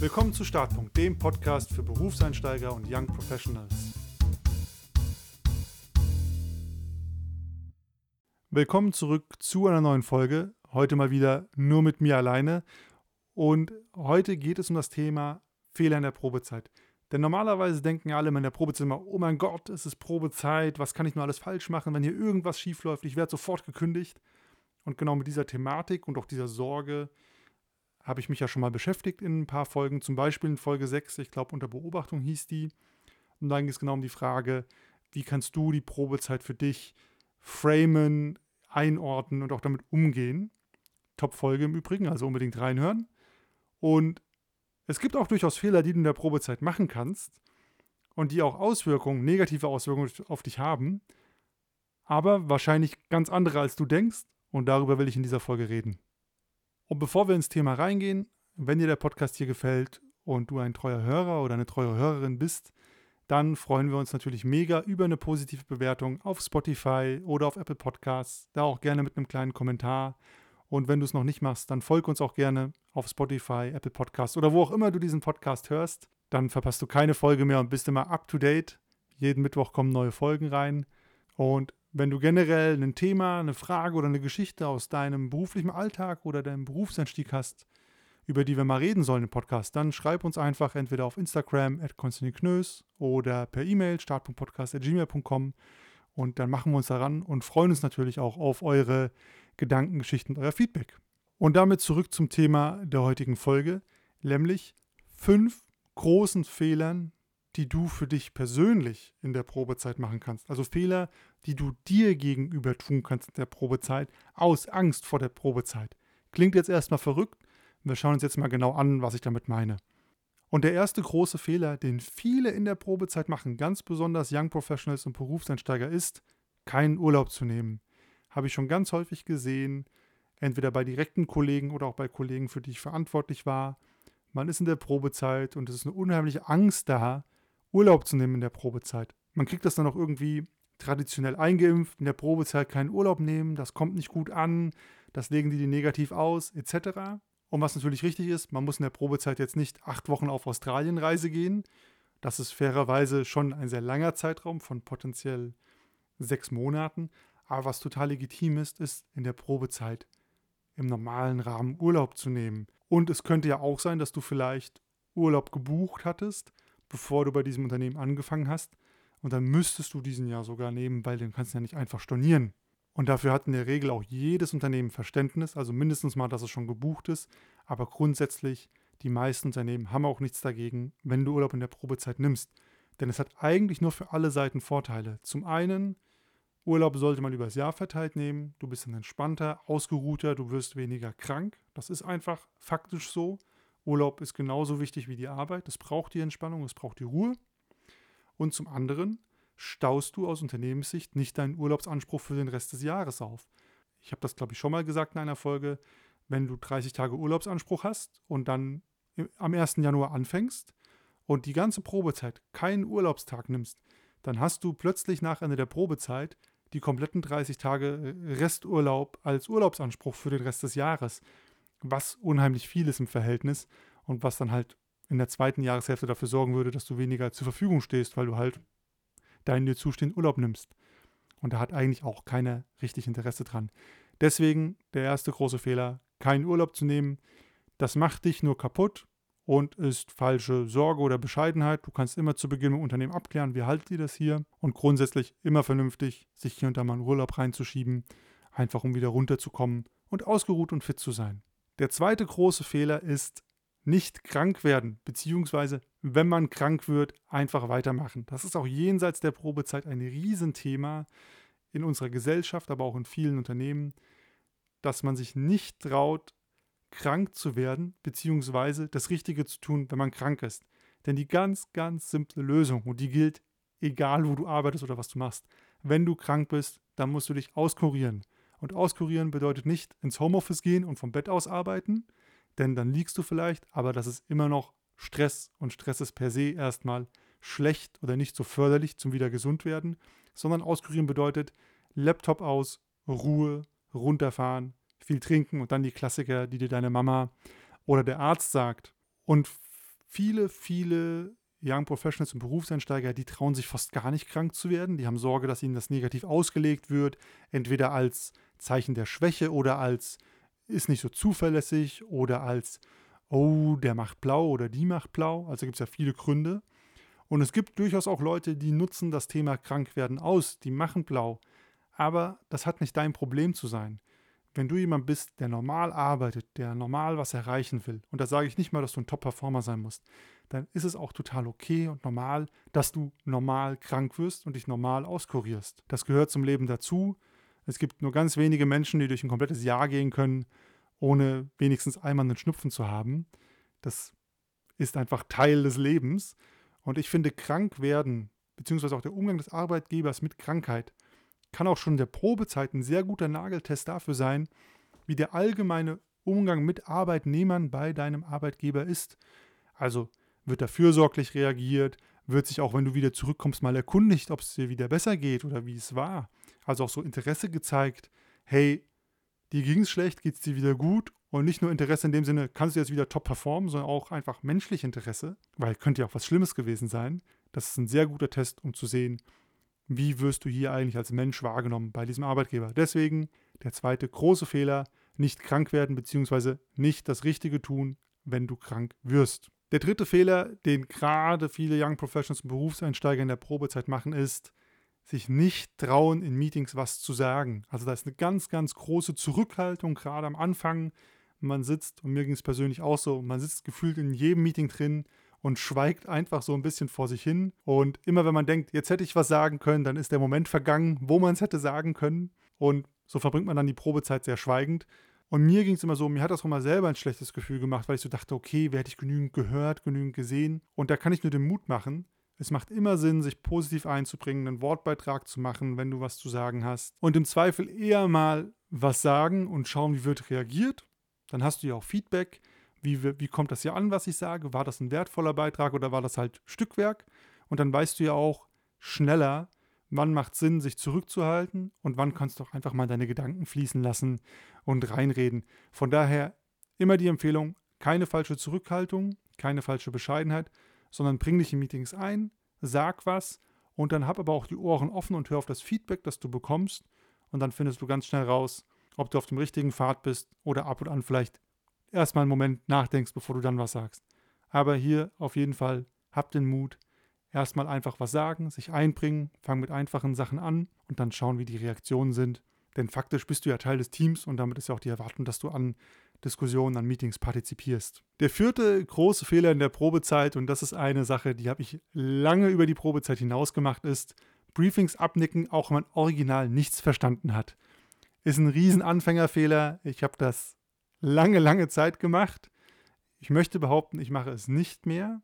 Willkommen zu Startpunkt, dem Podcast für Berufseinsteiger und Young Professionals. Willkommen zurück zu einer neuen Folge. Heute mal wieder nur mit mir alleine. Und heute geht es um das Thema Fehler in der Probezeit. Denn normalerweise denken alle in der Probezeit immer, oh mein Gott, es ist Probezeit, was kann ich nur alles falsch machen, wenn hier irgendwas schief läuft, ich werde sofort gekündigt. Und genau mit dieser Thematik und auch dieser Sorge habe ich mich ja schon mal beschäftigt in ein paar Folgen, zum Beispiel in Folge 6, ich glaube unter Beobachtung hieß die. Und dann ging es genau um die Frage, wie kannst du die Probezeit für dich framen, einordnen und auch damit umgehen. Top-Folge im Übrigen, also unbedingt reinhören. Und es gibt auch durchaus Fehler, die du in der Probezeit machen kannst und die auch Auswirkungen, negative Auswirkungen auf dich haben, aber wahrscheinlich ganz andere, als du denkst. Und darüber will ich in dieser Folge reden. Und bevor wir ins Thema reingehen, wenn dir der Podcast hier gefällt und du ein treuer Hörer oder eine treue Hörerin bist, dann freuen wir uns natürlich mega über eine positive Bewertung auf Spotify oder auf Apple Podcasts. Da auch gerne mit einem kleinen Kommentar. Und wenn du es noch nicht machst, dann folg uns auch gerne auf Spotify, Apple Podcasts oder wo auch immer du diesen Podcast hörst. Dann verpasst du keine Folge mehr und bist immer up to date. Jeden Mittwoch kommen neue Folgen rein. Und wenn du generell ein Thema, eine Frage oder eine Geschichte aus deinem beruflichen Alltag oder deinem Berufseinstieg hast, über die wir mal reden sollen im Podcast, dann schreib uns einfach entweder auf Instagram at Knös oder per E-Mail start.podcast.gmail.com und dann machen wir uns daran und freuen uns natürlich auch auf eure Gedanken, Geschichten, euer Feedback. Und damit zurück zum Thema der heutigen Folge, nämlich fünf großen Fehlern, die du für dich persönlich in der Probezeit machen kannst. Also Fehler, die du dir gegenüber tun kannst in der Probezeit, aus Angst vor der Probezeit. Klingt jetzt erstmal verrückt. Wir schauen uns jetzt mal genau an, was ich damit meine. Und der erste große Fehler, den viele in der Probezeit machen, ganz besonders Young Professionals und Berufseinsteiger, ist, keinen Urlaub zu nehmen. Habe ich schon ganz häufig gesehen, entweder bei direkten Kollegen oder auch bei Kollegen, für die ich verantwortlich war. Man ist in der Probezeit und es ist eine unheimliche Angst da, Urlaub zu nehmen in der Probezeit. Man kriegt das dann auch irgendwie traditionell eingeimpft, in der Probezeit keinen Urlaub nehmen, das kommt nicht gut an, das legen die dir negativ aus, etc. Und was natürlich richtig ist, man muss in der Probezeit jetzt nicht acht Wochen auf Australienreise gehen. Das ist fairerweise schon ein sehr langer Zeitraum von potenziell sechs Monaten. Aber was total legitim ist, ist in der Probezeit im normalen Rahmen Urlaub zu nehmen. Und es könnte ja auch sein, dass du vielleicht Urlaub gebucht hattest bevor du bei diesem Unternehmen angefangen hast. Und dann müsstest du diesen ja sogar nehmen, weil den kannst du ja nicht einfach stornieren. Und dafür hat in der Regel auch jedes Unternehmen Verständnis, also mindestens mal, dass es schon gebucht ist. Aber grundsätzlich, die meisten Unternehmen haben auch nichts dagegen, wenn du Urlaub in der Probezeit nimmst. Denn es hat eigentlich nur für alle Seiten Vorteile. Zum einen, Urlaub sollte man übers Jahr verteilt nehmen. Du bist dann entspannter, ausgeruhter, du wirst weniger krank. Das ist einfach faktisch so. Urlaub ist genauso wichtig wie die Arbeit. Es braucht die Entspannung, es braucht die Ruhe. Und zum anderen staust du aus Unternehmenssicht nicht deinen Urlaubsanspruch für den Rest des Jahres auf. Ich habe das, glaube ich, schon mal gesagt in einer Folge. Wenn du 30 Tage Urlaubsanspruch hast und dann am 1. Januar anfängst und die ganze Probezeit keinen Urlaubstag nimmst, dann hast du plötzlich nach Ende der Probezeit die kompletten 30 Tage Resturlaub als Urlaubsanspruch für den Rest des Jahres was unheimlich viel ist im Verhältnis und was dann halt in der zweiten Jahreshälfte dafür sorgen würde, dass du weniger zur Verfügung stehst, weil du halt deinen dir zustehenden Urlaub nimmst. Und da hat eigentlich auch keiner richtig Interesse dran. Deswegen der erste große Fehler, keinen Urlaub zu nehmen. Das macht dich nur kaputt und ist falsche Sorge oder Bescheidenheit. Du kannst immer zu Beginn im Unternehmen abklären, wie haltet ihr das hier? Und grundsätzlich immer vernünftig, sich hier und da mal einen Urlaub reinzuschieben, einfach um wieder runterzukommen und ausgeruht und fit zu sein. Der zweite große Fehler ist nicht krank werden, beziehungsweise wenn man krank wird, einfach weitermachen. Das ist auch jenseits der Probezeit ein Riesenthema in unserer Gesellschaft, aber auch in vielen Unternehmen, dass man sich nicht traut, krank zu werden, beziehungsweise das Richtige zu tun, wenn man krank ist. Denn die ganz, ganz simple Lösung, und die gilt egal, wo du arbeitest oder was du machst, wenn du krank bist, dann musst du dich auskurieren. Und auskurieren bedeutet nicht ins Homeoffice gehen und vom Bett aus arbeiten, denn dann liegst du vielleicht, aber das ist immer noch Stress und Stress ist per se erstmal schlecht oder nicht so förderlich zum wieder gesund werden, sondern auskurieren bedeutet Laptop aus, Ruhe, runterfahren, viel trinken und dann die Klassiker, die dir deine Mama oder der Arzt sagt. Und viele, viele Young Professionals und Berufseinsteiger, die trauen sich fast gar nicht krank zu werden. Die haben Sorge, dass ihnen das negativ ausgelegt wird, entweder als Zeichen der Schwäche oder als ist nicht so zuverlässig oder als oh, der macht blau oder die macht blau. Also gibt es ja viele Gründe. Und es gibt durchaus auch Leute, die nutzen das Thema Krankwerden aus, die machen blau. Aber das hat nicht dein Problem zu sein. Wenn du jemand bist, der normal arbeitet, der normal was erreichen will, und da sage ich nicht mal, dass du ein Top-Performer sein musst, dann ist es auch total okay und normal, dass du normal krank wirst und dich normal auskurierst. Das gehört zum Leben dazu. Es gibt nur ganz wenige Menschen, die durch ein komplettes Jahr gehen können, ohne wenigstens einmal einen Schnupfen zu haben. Das ist einfach Teil des Lebens. Und ich finde, krank werden, beziehungsweise auch der Umgang des Arbeitgebers mit Krankheit, kann auch schon in der Probezeit ein sehr guter Nageltest dafür sein, wie der allgemeine Umgang mit Arbeitnehmern bei deinem Arbeitgeber ist. Also wird da fürsorglich reagiert, wird sich auch, wenn du wieder zurückkommst, mal erkundigt, ob es dir wieder besser geht oder wie es war. Also auch so Interesse gezeigt, hey, dir ging es schlecht, geht es dir wieder gut und nicht nur Interesse in dem Sinne, kannst du jetzt wieder top performen, sondern auch einfach menschlich Interesse, weil könnte ja auch was Schlimmes gewesen sein. Das ist ein sehr guter Test, um zu sehen, wie wirst du hier eigentlich als Mensch wahrgenommen bei diesem Arbeitgeber. Deswegen der zweite große Fehler, nicht krank werden bzw. nicht das Richtige tun, wenn du krank wirst. Der dritte Fehler, den gerade viele Young Professionals und Berufseinsteiger in der Probezeit machen, ist, sich nicht trauen, in Meetings was zu sagen. Also da ist eine ganz, ganz große Zurückhaltung, gerade am Anfang. Man sitzt, und mir ging es persönlich auch so, man sitzt gefühlt in jedem Meeting drin und schweigt einfach so ein bisschen vor sich hin. Und immer wenn man denkt, jetzt hätte ich was sagen können, dann ist der Moment vergangen, wo man es hätte sagen können. Und so verbringt man dann die Probezeit sehr schweigend. Und mir ging es immer so, mir hat das auch mal selber ein schlechtes Gefühl gemacht, weil ich so dachte, okay, wer hätte ich genügend gehört, genügend gesehen. Und da kann ich nur den Mut machen, es macht immer Sinn, sich positiv einzubringen, einen Wortbeitrag zu machen, wenn du was zu sagen hast. Und im Zweifel eher mal was sagen und schauen, wie wird reagiert. Dann hast du ja auch Feedback. Wie, wie kommt das hier an, was ich sage? War das ein wertvoller Beitrag oder war das halt Stückwerk? Und dann weißt du ja auch schneller, wann macht Sinn, sich zurückzuhalten und wann kannst du auch einfach mal deine Gedanken fließen lassen und reinreden. Von daher immer die Empfehlung, keine falsche Zurückhaltung, keine falsche Bescheidenheit, sondern bring dich in Meetings ein, sag was und dann hab aber auch die Ohren offen und hör auf das Feedback, das du bekommst und dann findest du ganz schnell raus, ob du auf dem richtigen Pfad bist oder ab und an vielleicht erstmal einen Moment nachdenkst, bevor du dann was sagst. Aber hier auf jeden Fall hab den Mut, erstmal einfach was sagen, sich einbringen, fang mit einfachen Sachen an und dann schauen, wie die Reaktionen sind. Denn faktisch bist du ja Teil des Teams und damit ist ja auch die Erwartung, dass du an Diskussionen, an Meetings partizipierst. Der vierte große Fehler in der Probezeit, und das ist eine Sache, die habe ich lange über die Probezeit hinaus gemacht, ist Briefings abnicken, auch wenn man original nichts verstanden hat. Ist ein riesen Anfängerfehler. Ich habe das lange, lange Zeit gemacht. Ich möchte behaupten, ich mache es nicht mehr.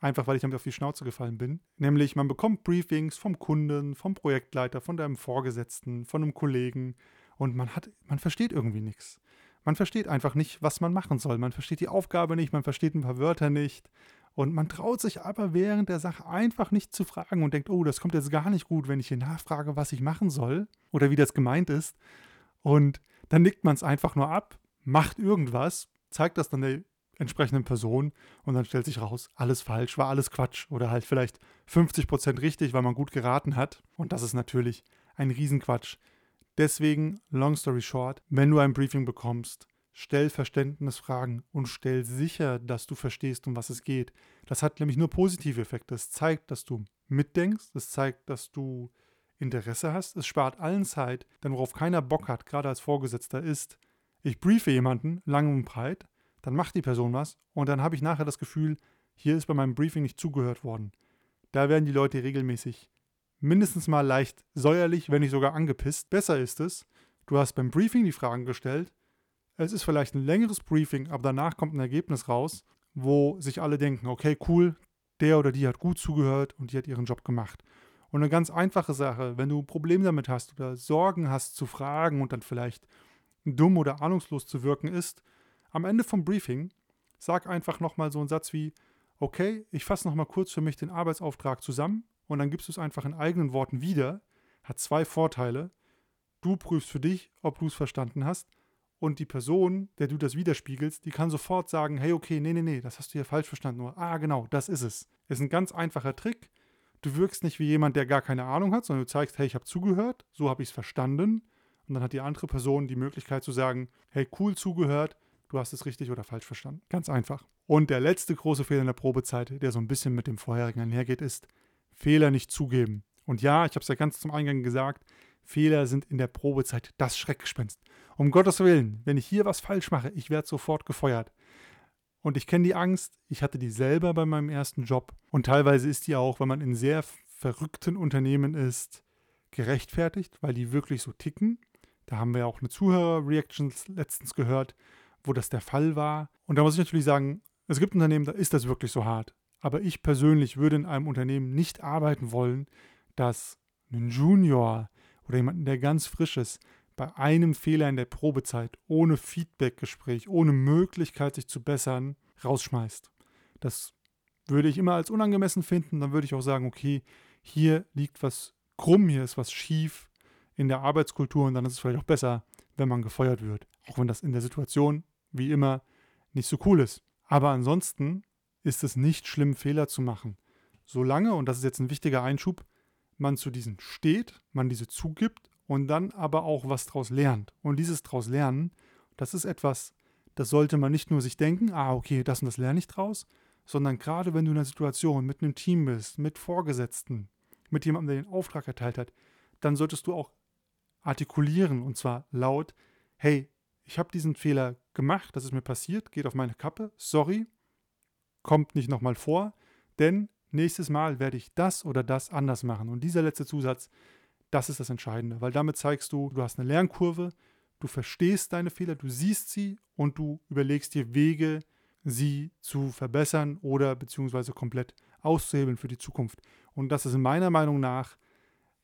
Einfach weil ich damit auf die Schnauze gefallen bin. Nämlich, man bekommt Briefings vom Kunden, vom Projektleiter, von deinem Vorgesetzten, von einem Kollegen und man hat, man versteht irgendwie nichts. Man versteht einfach nicht, was man machen soll. Man versteht die Aufgabe nicht, man versteht ein paar Wörter nicht. Und man traut sich aber während der Sache einfach nicht zu fragen und denkt, oh, das kommt jetzt gar nicht gut, wenn ich hier nachfrage, was ich machen soll oder wie das gemeint ist. Und dann nickt man es einfach nur ab, macht irgendwas, zeigt das dann der entsprechenden Person und dann stellt sich raus, alles falsch, war alles Quatsch oder halt vielleicht 50% richtig, weil man gut geraten hat. Und das ist natürlich ein Riesenquatsch. Deswegen, long story short, wenn du ein Briefing bekommst, stell Verständnisfragen und stell sicher, dass du verstehst, um was es geht. Das hat nämlich nur positive Effekte. Es zeigt, dass du mitdenkst, es zeigt, dass du Interesse hast, es spart allen Zeit, denn worauf keiner Bock hat, gerade als Vorgesetzter, ist, ich briefe jemanden lang und breit, dann macht die Person was und dann habe ich nachher das Gefühl, hier ist bei meinem Briefing nicht zugehört worden. Da werden die Leute regelmäßig mindestens mal leicht säuerlich, wenn nicht sogar angepisst. Besser ist es, du hast beim Briefing die Fragen gestellt. Es ist vielleicht ein längeres Briefing, aber danach kommt ein Ergebnis raus, wo sich alle denken, okay, cool, der oder die hat gut zugehört und die hat ihren Job gemacht. Und eine ganz einfache Sache, wenn du ein Problem damit hast oder Sorgen hast zu fragen und dann vielleicht dumm oder ahnungslos zu wirken ist, am Ende vom Briefing sag einfach nochmal so einen Satz wie, okay, ich fasse nochmal kurz für mich den Arbeitsauftrag zusammen und dann gibst du es einfach in eigenen Worten wieder, hat zwei Vorteile. Du prüfst für dich, ob du es verstanden hast und die Person, der du das widerspiegelst, die kann sofort sagen, hey, okay, nee, nee, nee, das hast du hier falsch verstanden. Oder, ah, genau, das ist es. Ist ein ganz einfacher Trick. Du wirkst nicht wie jemand, der gar keine Ahnung hat, sondern du zeigst, hey, ich habe zugehört, so habe ich es verstanden. Und dann hat die andere Person die Möglichkeit zu sagen, hey, cool zugehört, du hast es richtig oder falsch verstanden. Ganz einfach. Und der letzte große Fehler in der Probezeit, der so ein bisschen mit dem vorherigen einhergeht, ist, Fehler nicht zugeben. Und ja, ich habe es ja ganz zum Eingang gesagt, Fehler sind in der Probezeit das Schreckgespenst. Um Gottes Willen, wenn ich hier was falsch mache, ich werde sofort gefeuert. Und ich kenne die Angst, ich hatte die selber bei meinem ersten Job. Und teilweise ist die auch, wenn man in sehr verrückten Unternehmen ist, gerechtfertigt, weil die wirklich so ticken. Da haben wir auch eine Zuhörer-Reaction letztens gehört, wo das der Fall war. Und da muss ich natürlich sagen, es gibt Unternehmen, da ist das wirklich so hart. Aber ich persönlich würde in einem Unternehmen nicht arbeiten wollen, dass ein Junior oder jemanden, der ganz frisch ist, bei einem Fehler in der Probezeit, ohne Feedbackgespräch, ohne Möglichkeit, sich zu bessern, rausschmeißt. Das würde ich immer als unangemessen finden. Dann würde ich auch sagen, okay, hier liegt was krumm, hier ist was schief in der Arbeitskultur und dann ist es vielleicht auch besser, wenn man gefeuert wird. Auch wenn das in der Situation, wie immer, nicht so cool ist. Aber ansonsten ist es nicht schlimm, Fehler zu machen. Solange, und das ist jetzt ein wichtiger Einschub, man zu diesen steht, man diese zugibt und dann aber auch was draus lernt. Und dieses draus lernen, das ist etwas, das sollte man nicht nur sich denken, ah, okay, das und das lerne ich draus, sondern gerade wenn du in einer Situation mit einem Team bist, mit Vorgesetzten, mit jemandem, der den Auftrag erteilt hat, dann solltest du auch artikulieren und zwar laut, hey, ich habe diesen Fehler gemacht, das ist mir passiert, geht auf meine Kappe, sorry, kommt nicht nochmal vor, denn nächstes Mal werde ich das oder das anders machen. Und dieser letzte Zusatz, das ist das Entscheidende, weil damit zeigst du, du hast eine Lernkurve, du verstehst deine Fehler, du siehst sie und du überlegst dir Wege, sie zu verbessern oder beziehungsweise komplett auszuhebeln für die Zukunft. Und das ist meiner Meinung nach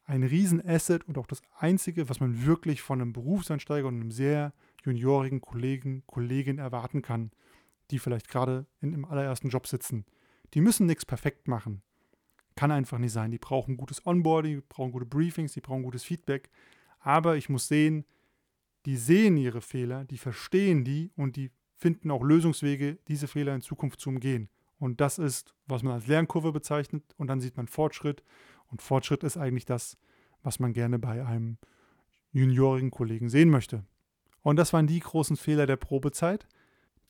ein Riesenasset und auch das Einzige, was man wirklich von einem Berufseinsteiger und einem sehr juniorigen Kollegen, Kollegin erwarten kann, die vielleicht gerade in im allerersten Job sitzen. Die müssen nichts perfekt machen. Kann einfach nicht sein. Die brauchen gutes Onboarding, die brauchen gute Briefings, die brauchen gutes Feedback. Aber ich muss sehen, die sehen ihre Fehler, die verstehen die und die finden auch Lösungswege, diese Fehler in Zukunft zu umgehen. Und das ist, was man als Lernkurve bezeichnet. Und dann sieht man Fortschritt. Und Fortschritt ist eigentlich das, was man gerne bei einem juniorigen Kollegen sehen möchte. Und das waren die großen Fehler der Probezeit.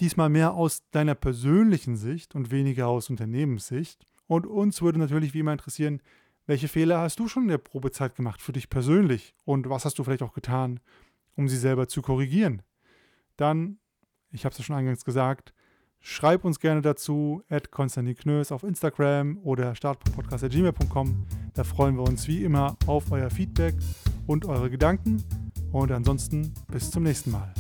Diesmal mehr aus deiner persönlichen Sicht und weniger aus Unternehmenssicht. Und uns würde natürlich wie immer interessieren, welche Fehler hast du schon in der Probezeit gemacht für dich persönlich? Und was hast du vielleicht auch getan, um sie selber zu korrigieren? Dann, ich habe es ja schon eingangs gesagt, schreib uns gerne dazu, at Konstantin Knös auf Instagram oder startpodcast.gmail.com. Da freuen wir uns wie immer auf euer Feedback und eure Gedanken. Und ansonsten bis zum nächsten Mal.